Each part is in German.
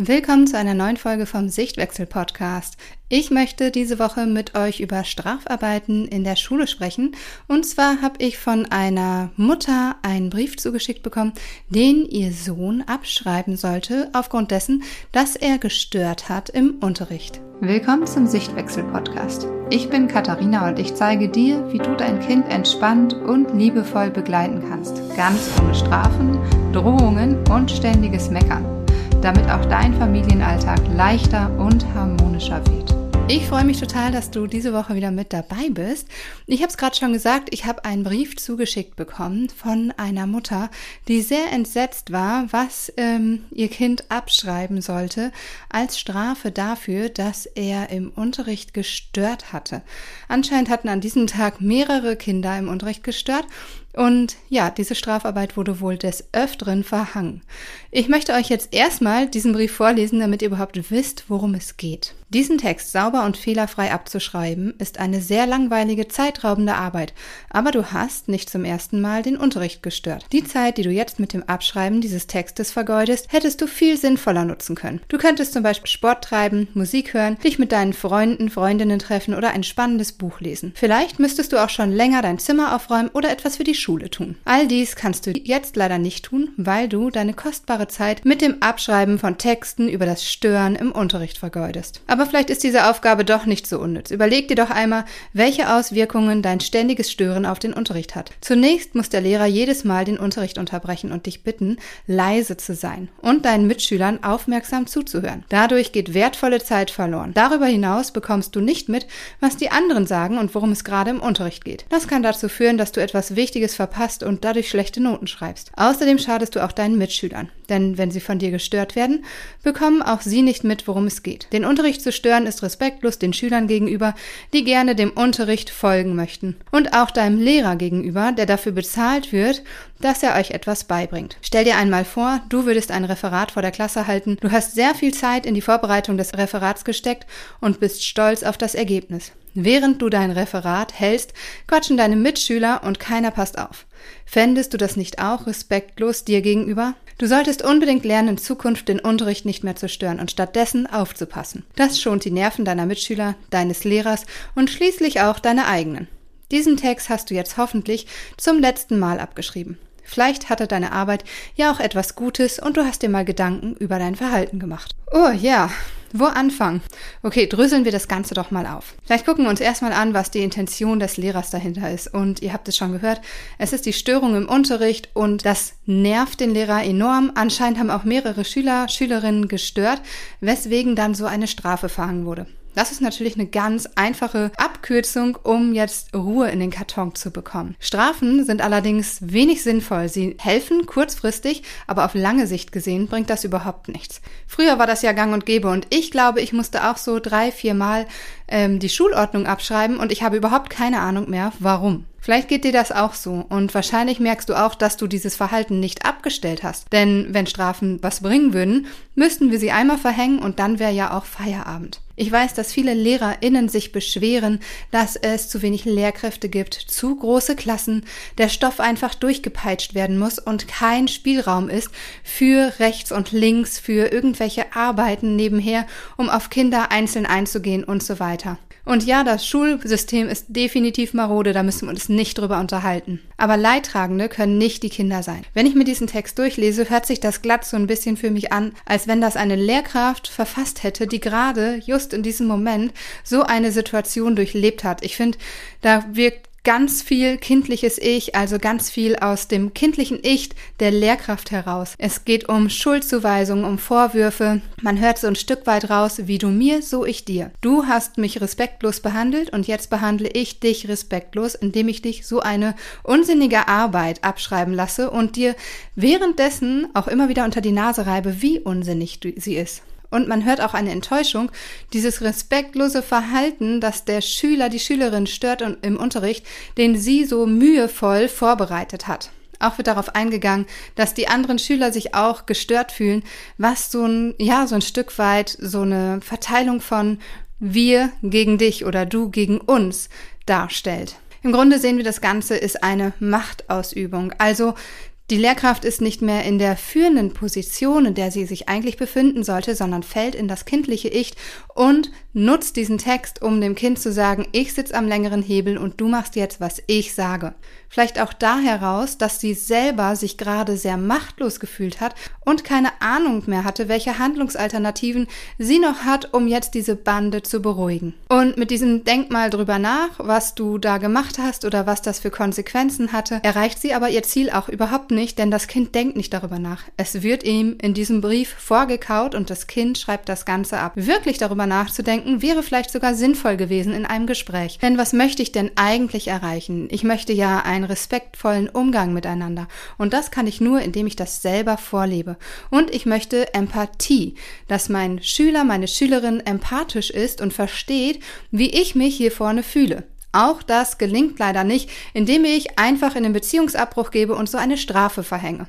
Willkommen zu einer neuen Folge vom Sichtwechsel Podcast. Ich möchte diese Woche mit euch über Strafarbeiten in der Schule sprechen. Und zwar habe ich von einer Mutter einen Brief zugeschickt bekommen, den ihr Sohn abschreiben sollte, aufgrund dessen, dass er gestört hat im Unterricht. Willkommen zum Sichtwechsel Podcast. Ich bin Katharina und ich zeige dir, wie du dein Kind entspannt und liebevoll begleiten kannst. Ganz ohne Strafen, Drohungen und ständiges Meckern damit auch dein Familienalltag leichter und harmonischer wird. Ich freue mich total, dass du diese Woche wieder mit dabei bist. Ich habe es gerade schon gesagt, ich habe einen Brief zugeschickt bekommen von einer Mutter, die sehr entsetzt war, was ähm, ihr Kind abschreiben sollte als Strafe dafür, dass er im Unterricht gestört hatte. Anscheinend hatten an diesem Tag mehrere Kinder im Unterricht gestört und ja, diese Strafarbeit wurde wohl des Öfteren verhangen. Ich möchte euch jetzt erstmal diesen Brief vorlesen, damit ihr überhaupt wisst, worum es geht. Diesen Text sauber und fehlerfrei abzuschreiben, ist eine sehr langweilige, zeitraubende Arbeit, aber du hast nicht zum ersten Mal den Unterricht gestört. Die Zeit, die du jetzt mit dem Abschreiben dieses Textes vergeudest, hättest du viel sinnvoller nutzen können. Du könntest zum Beispiel Sport treiben, Musik hören, dich mit deinen Freunden, Freundinnen treffen oder ein spannendes Buch lesen. Vielleicht müsstest du auch schon länger dein Zimmer aufräumen oder etwas für die Schule tun. All dies kannst du jetzt leider nicht tun, weil du deine kostbare Zeit mit dem Abschreiben von Texten über das Stören im Unterricht vergeudest. Aber vielleicht ist diese Aufgabe doch nicht so unnütz. Überleg dir doch einmal, welche Auswirkungen dein ständiges Stören auf den Unterricht hat. Zunächst muss der Lehrer jedes Mal den Unterricht unterbrechen und dich bitten, leise zu sein und deinen Mitschülern aufmerksam zuzuhören. Dadurch geht wertvolle Zeit verloren. Darüber hinaus bekommst du nicht mit, was die anderen sagen und worum es gerade im Unterricht geht. Das kann dazu führen, dass du etwas Wichtiges verpasst und dadurch schlechte Noten schreibst. Außerdem schadest du auch deinen Mitschülern, denn wenn sie von dir gestört werden, bekommen auch sie nicht mit, worum es geht. Den Unterricht zu stören ist respektlos den Schülern gegenüber, die gerne dem Unterricht folgen möchten. Und auch deinem Lehrer gegenüber, der dafür bezahlt wird, dass er euch etwas beibringt. Stell dir einmal vor, du würdest ein Referat vor der Klasse halten, du hast sehr viel Zeit in die Vorbereitung des Referats gesteckt und bist stolz auf das Ergebnis. Während du dein Referat hältst, quatschen deine Mitschüler und keiner passt auf. Fändest du das nicht auch respektlos dir gegenüber? Du solltest unbedingt lernen, in Zukunft den Unterricht nicht mehr zu stören und stattdessen aufzupassen. Das schont die Nerven deiner Mitschüler, deines Lehrers und schließlich auch deine eigenen. Diesen Text hast du jetzt hoffentlich zum letzten Mal abgeschrieben. Vielleicht hatte deine Arbeit ja auch etwas Gutes und du hast dir mal Gedanken über dein Verhalten gemacht. Oh ja, wo anfangen? Okay, dröseln wir das Ganze doch mal auf. Vielleicht gucken wir uns erstmal an, was die Intention des Lehrers dahinter ist. Und ihr habt es schon gehört, es ist die Störung im Unterricht und das nervt den Lehrer enorm. Anscheinend haben auch mehrere Schüler, Schülerinnen gestört, weswegen dann so eine Strafe verhangen wurde. Das ist natürlich eine ganz einfache Abkürzung, um jetzt Ruhe in den Karton zu bekommen. Strafen sind allerdings wenig sinnvoll. Sie helfen kurzfristig, aber auf lange Sicht gesehen bringt das überhaupt nichts. Früher war das ja gang und gäbe und ich glaube, ich musste auch so drei, vier Mal ähm, die Schulordnung abschreiben und ich habe überhaupt keine Ahnung mehr, warum. Vielleicht geht dir das auch so und wahrscheinlich merkst du auch, dass du dieses Verhalten nicht abgestellt hast. Denn wenn Strafen was bringen würden, müssten wir sie einmal verhängen und dann wäre ja auch Feierabend. Ich weiß, dass viele LehrerInnen sich beschweren, dass es zu wenig Lehrkräfte gibt, zu große Klassen, der Stoff einfach durchgepeitscht werden muss und kein Spielraum ist für rechts und links, für irgendwelche Arbeiten nebenher, um auf Kinder einzeln einzugehen und so weiter. Und ja, das Schulsystem ist definitiv marode, da müssen wir uns nicht drüber unterhalten. Aber Leidtragende können nicht die Kinder sein. Wenn ich mir diesen Text durchlese, hört sich das glatt so ein bisschen für mich an, als wenn das eine Lehrkraft verfasst hätte, die gerade just in diesem Moment so eine Situation durchlebt hat. Ich finde, da wirkt ganz viel kindliches Ich, also ganz viel aus dem kindlichen Ich der Lehrkraft heraus. Es geht um Schuldzuweisungen, um Vorwürfe. Man hört so ein Stück weit raus, wie du mir, so ich dir. Du hast mich respektlos behandelt und jetzt behandle ich dich respektlos, indem ich dich so eine unsinnige Arbeit abschreiben lasse und dir währenddessen auch immer wieder unter die Nase reibe, wie unsinnig sie ist. Und man hört auch eine Enttäuschung, dieses respektlose Verhalten, das der Schüler die Schülerin stört im Unterricht, den sie so mühevoll vorbereitet hat. Auch wird darauf eingegangen, dass die anderen Schüler sich auch gestört fühlen, was so ein, ja, so ein Stück weit so eine Verteilung von wir gegen dich oder du gegen uns darstellt. Im Grunde sehen wir, das Ganze ist eine Machtausübung. Also Die Lehrkraft ist nicht mehr in der führenden Position, in der sie sich eigentlich befinden sollte, sondern fällt in das kindliche Ich und nutzt diesen Text, um dem Kind zu sagen, ich sitze am längeren Hebel und du machst jetzt, was ich sage. Vielleicht auch da heraus, dass sie selber sich gerade sehr machtlos gefühlt hat und keine Ahnung mehr hatte, welche Handlungsalternativen sie noch hat, um jetzt diese Bande zu beruhigen. Und mit diesem Denkmal drüber nach, was du da gemacht hast oder was das für Konsequenzen hatte, erreicht sie aber ihr Ziel auch überhaupt nicht, denn das Kind denkt nicht darüber nach. Es wird ihm in diesem Brief vorgekaut und das Kind schreibt das Ganze ab. Wirklich darüber nachzudenken, wäre vielleicht sogar sinnvoll gewesen in einem Gespräch. Denn was möchte ich denn eigentlich erreichen? Ich möchte ja ein einen respektvollen Umgang miteinander. Und das kann ich nur, indem ich das selber vorlebe. Und ich möchte Empathie, dass mein Schüler, meine Schülerin empathisch ist und versteht, wie ich mich hier vorne fühle. Auch das gelingt leider nicht, indem ich einfach in den Beziehungsabbruch gebe und so eine Strafe verhänge.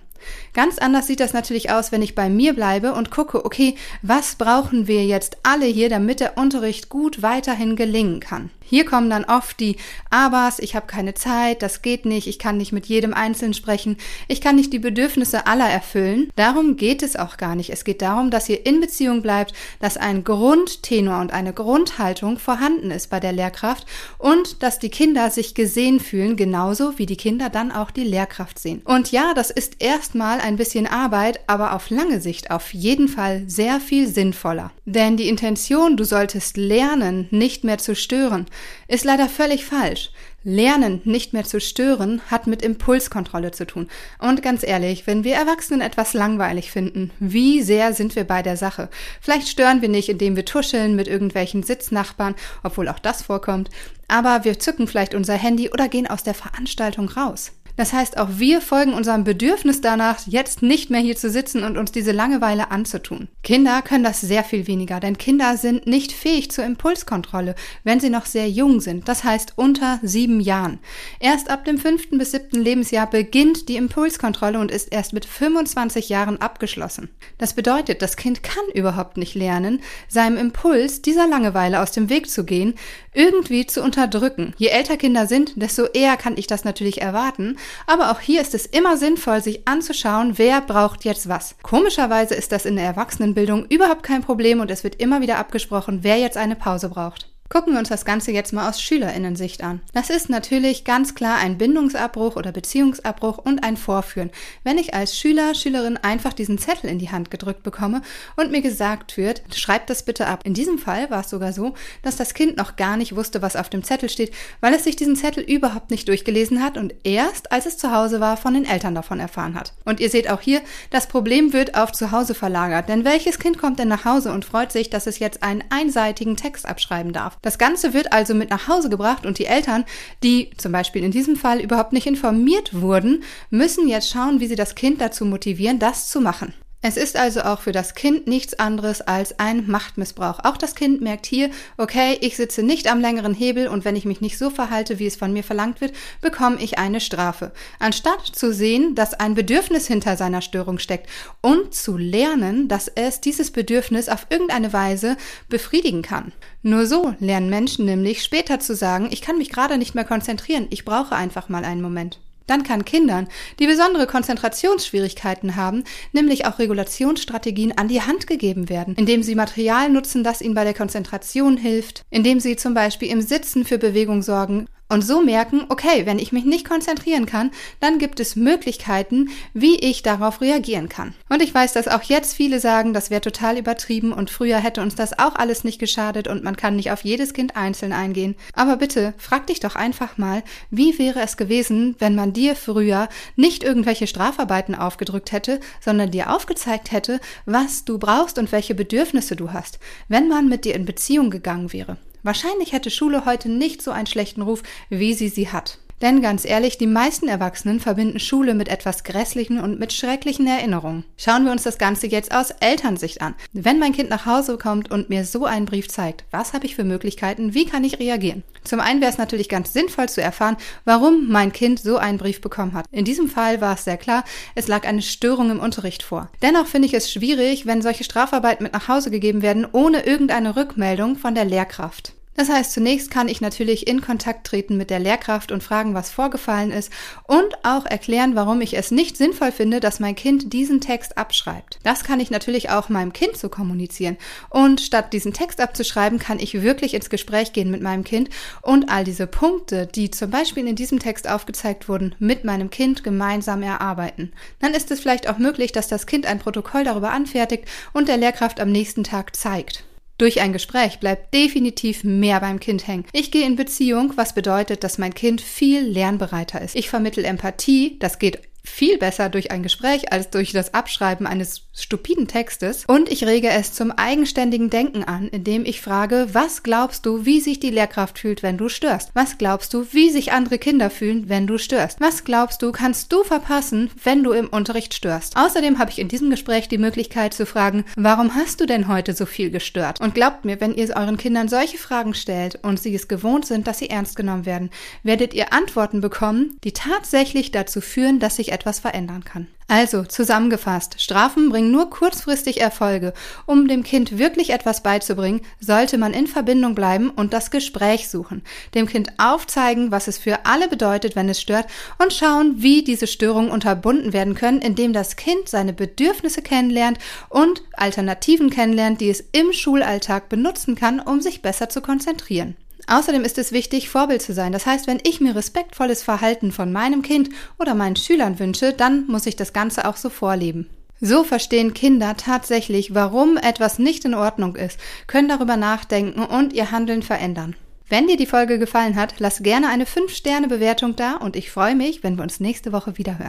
Ganz anders sieht das natürlich aus, wenn ich bei mir bleibe und gucke, okay, was brauchen wir jetzt alle hier, damit der Unterricht gut weiterhin gelingen kann. Hier kommen dann oft die Abers, ich habe keine Zeit, das geht nicht, ich kann nicht mit jedem Einzelnen sprechen, ich kann nicht die Bedürfnisse aller erfüllen. Darum geht es auch gar nicht. Es geht darum, dass ihr in Beziehung bleibt, dass ein Grundtenor und eine Grundhaltung vorhanden ist bei der Lehrkraft und dass die Kinder sich gesehen fühlen, genauso wie die Kinder dann auch die Lehrkraft sehen. Und ja, das ist erstmal ein bisschen Arbeit, aber auf lange Sicht auf jeden Fall sehr viel sinnvoller. Denn die Intention, du solltest lernen, nicht mehr zu stören, ist leider völlig falsch. Lernen nicht mehr zu stören hat mit Impulskontrolle zu tun. Und ganz ehrlich, wenn wir Erwachsenen etwas langweilig finden, wie sehr sind wir bei der Sache? Vielleicht stören wir nicht, indem wir tuscheln mit irgendwelchen Sitznachbarn, obwohl auch das vorkommt, aber wir zücken vielleicht unser Handy oder gehen aus der Veranstaltung raus. Das heißt, auch wir folgen unserem Bedürfnis danach, jetzt nicht mehr hier zu sitzen und uns diese Langeweile anzutun. Kinder können das sehr viel weniger, denn Kinder sind nicht fähig zur Impulskontrolle, wenn sie noch sehr jung sind. Das heißt unter sieben Jahren. Erst ab dem fünften bis siebten Lebensjahr beginnt die Impulskontrolle und ist erst mit 25 Jahren abgeschlossen. Das bedeutet, das Kind kann überhaupt nicht lernen, seinem Impuls dieser Langeweile aus dem Weg zu gehen, irgendwie zu unterdrücken. Je älter Kinder sind, desto eher kann ich das natürlich erwarten, aber auch hier ist es immer sinnvoll, sich anzuschauen, wer braucht jetzt was. Komischerweise ist das in der Erwachsenenbildung überhaupt kein Problem und es wird immer wieder abgesprochen, wer jetzt eine Pause braucht. Gucken wir uns das Ganze jetzt mal aus Schülerinnensicht an. Das ist natürlich ganz klar ein Bindungsabbruch oder Beziehungsabbruch und ein Vorführen. Wenn ich als Schüler, Schülerin einfach diesen Zettel in die Hand gedrückt bekomme und mir gesagt wird, schreib das bitte ab. In diesem Fall war es sogar so, dass das Kind noch gar nicht wusste, was auf dem Zettel steht, weil es sich diesen Zettel überhaupt nicht durchgelesen hat und erst, als es zu Hause war, von den Eltern davon erfahren hat. Und ihr seht auch hier, das Problem wird auf zu Hause verlagert. Denn welches Kind kommt denn nach Hause und freut sich, dass es jetzt einen einseitigen Text abschreiben darf? Das Ganze wird also mit nach Hause gebracht und die Eltern, die zum Beispiel in diesem Fall überhaupt nicht informiert wurden, müssen jetzt schauen, wie sie das Kind dazu motivieren, das zu machen. Es ist also auch für das Kind nichts anderes als ein Machtmissbrauch. Auch das Kind merkt hier, okay, ich sitze nicht am längeren Hebel und wenn ich mich nicht so verhalte, wie es von mir verlangt wird, bekomme ich eine Strafe. Anstatt zu sehen, dass ein Bedürfnis hinter seiner Störung steckt und zu lernen, dass es dieses Bedürfnis auf irgendeine Weise befriedigen kann. Nur so lernen Menschen nämlich später zu sagen, ich kann mich gerade nicht mehr konzentrieren, ich brauche einfach mal einen Moment. Dann kann Kindern, die besondere Konzentrationsschwierigkeiten haben, nämlich auch Regulationsstrategien an die Hand gegeben werden, indem sie Material nutzen, das ihnen bei der Konzentration hilft, indem sie zum Beispiel im Sitzen für Bewegung sorgen und so merken, okay, wenn ich mich nicht konzentrieren kann, dann gibt es Möglichkeiten, wie ich darauf reagieren kann. Und ich weiß, dass auch jetzt viele sagen, das wäre total übertrieben und früher hätte uns das auch alles nicht geschadet und man kann nicht auf jedes Kind einzeln eingehen. Aber bitte, frag dich doch einfach mal, wie wäre es gewesen, wenn man dir früher nicht irgendwelche Strafarbeiten aufgedrückt hätte, sondern dir aufgezeigt hätte, was du brauchst und welche Bedürfnisse du hast, wenn man mit dir in Beziehung gegangen wäre. Wahrscheinlich hätte Schule heute nicht so einen schlechten Ruf, wie sie sie hat. Denn ganz ehrlich, die meisten Erwachsenen verbinden Schule mit etwas Grässlichen und mit schrecklichen Erinnerungen. Schauen wir uns das Ganze jetzt aus Elternsicht an. Wenn mein Kind nach Hause kommt und mir so einen Brief zeigt, was habe ich für Möglichkeiten, wie kann ich reagieren? Zum einen wäre es natürlich ganz sinnvoll zu erfahren, warum mein Kind so einen Brief bekommen hat. In diesem Fall war es sehr klar, es lag eine Störung im Unterricht vor. Dennoch finde ich es schwierig, wenn solche Strafarbeiten mit nach Hause gegeben werden, ohne irgendeine Rückmeldung von der Lehrkraft. Das heißt, zunächst kann ich natürlich in Kontakt treten mit der Lehrkraft und fragen, was vorgefallen ist und auch erklären, warum ich es nicht sinnvoll finde, dass mein Kind diesen Text abschreibt. Das kann ich natürlich auch meinem Kind so kommunizieren. Und statt diesen Text abzuschreiben, kann ich wirklich ins Gespräch gehen mit meinem Kind und all diese Punkte, die zum Beispiel in diesem Text aufgezeigt wurden, mit meinem Kind gemeinsam erarbeiten. Dann ist es vielleicht auch möglich, dass das Kind ein Protokoll darüber anfertigt und der Lehrkraft am nächsten Tag zeigt. Durch ein Gespräch bleibt definitiv mehr beim Kind hängen. Ich gehe in Beziehung, was bedeutet, dass mein Kind viel lernbereiter ist. Ich vermittel Empathie, das geht viel besser durch ein Gespräch als durch das Abschreiben eines stupiden Textes. Und ich rege es zum eigenständigen Denken an, indem ich frage, was glaubst du, wie sich die Lehrkraft fühlt, wenn du störst? Was glaubst du, wie sich andere Kinder fühlen, wenn du störst? Was glaubst du, kannst du verpassen, wenn du im Unterricht störst? Außerdem habe ich in diesem Gespräch die Möglichkeit zu fragen, warum hast du denn heute so viel gestört? Und glaubt mir, wenn ihr euren Kindern solche Fragen stellt und sie es gewohnt sind, dass sie ernst genommen werden, werdet ihr Antworten bekommen, die tatsächlich dazu führen, dass sich etwas verändern kann. Also, zusammengefasst, Strafen bringen nur kurzfristig Erfolge. Um dem Kind wirklich etwas beizubringen, sollte man in Verbindung bleiben und das Gespräch suchen. Dem Kind aufzeigen, was es für alle bedeutet, wenn es stört und schauen, wie diese Störungen unterbunden werden können, indem das Kind seine Bedürfnisse kennenlernt und Alternativen kennenlernt, die es im Schulalltag benutzen kann, um sich besser zu konzentrieren. Außerdem ist es wichtig, Vorbild zu sein. Das heißt, wenn ich mir respektvolles Verhalten von meinem Kind oder meinen Schülern wünsche, dann muss ich das Ganze auch so vorleben. So verstehen Kinder tatsächlich, warum etwas nicht in Ordnung ist, können darüber nachdenken und ihr Handeln verändern. Wenn dir die Folge gefallen hat, lass gerne eine 5-Sterne-Bewertung da und ich freue mich, wenn wir uns nächste Woche wieder hören.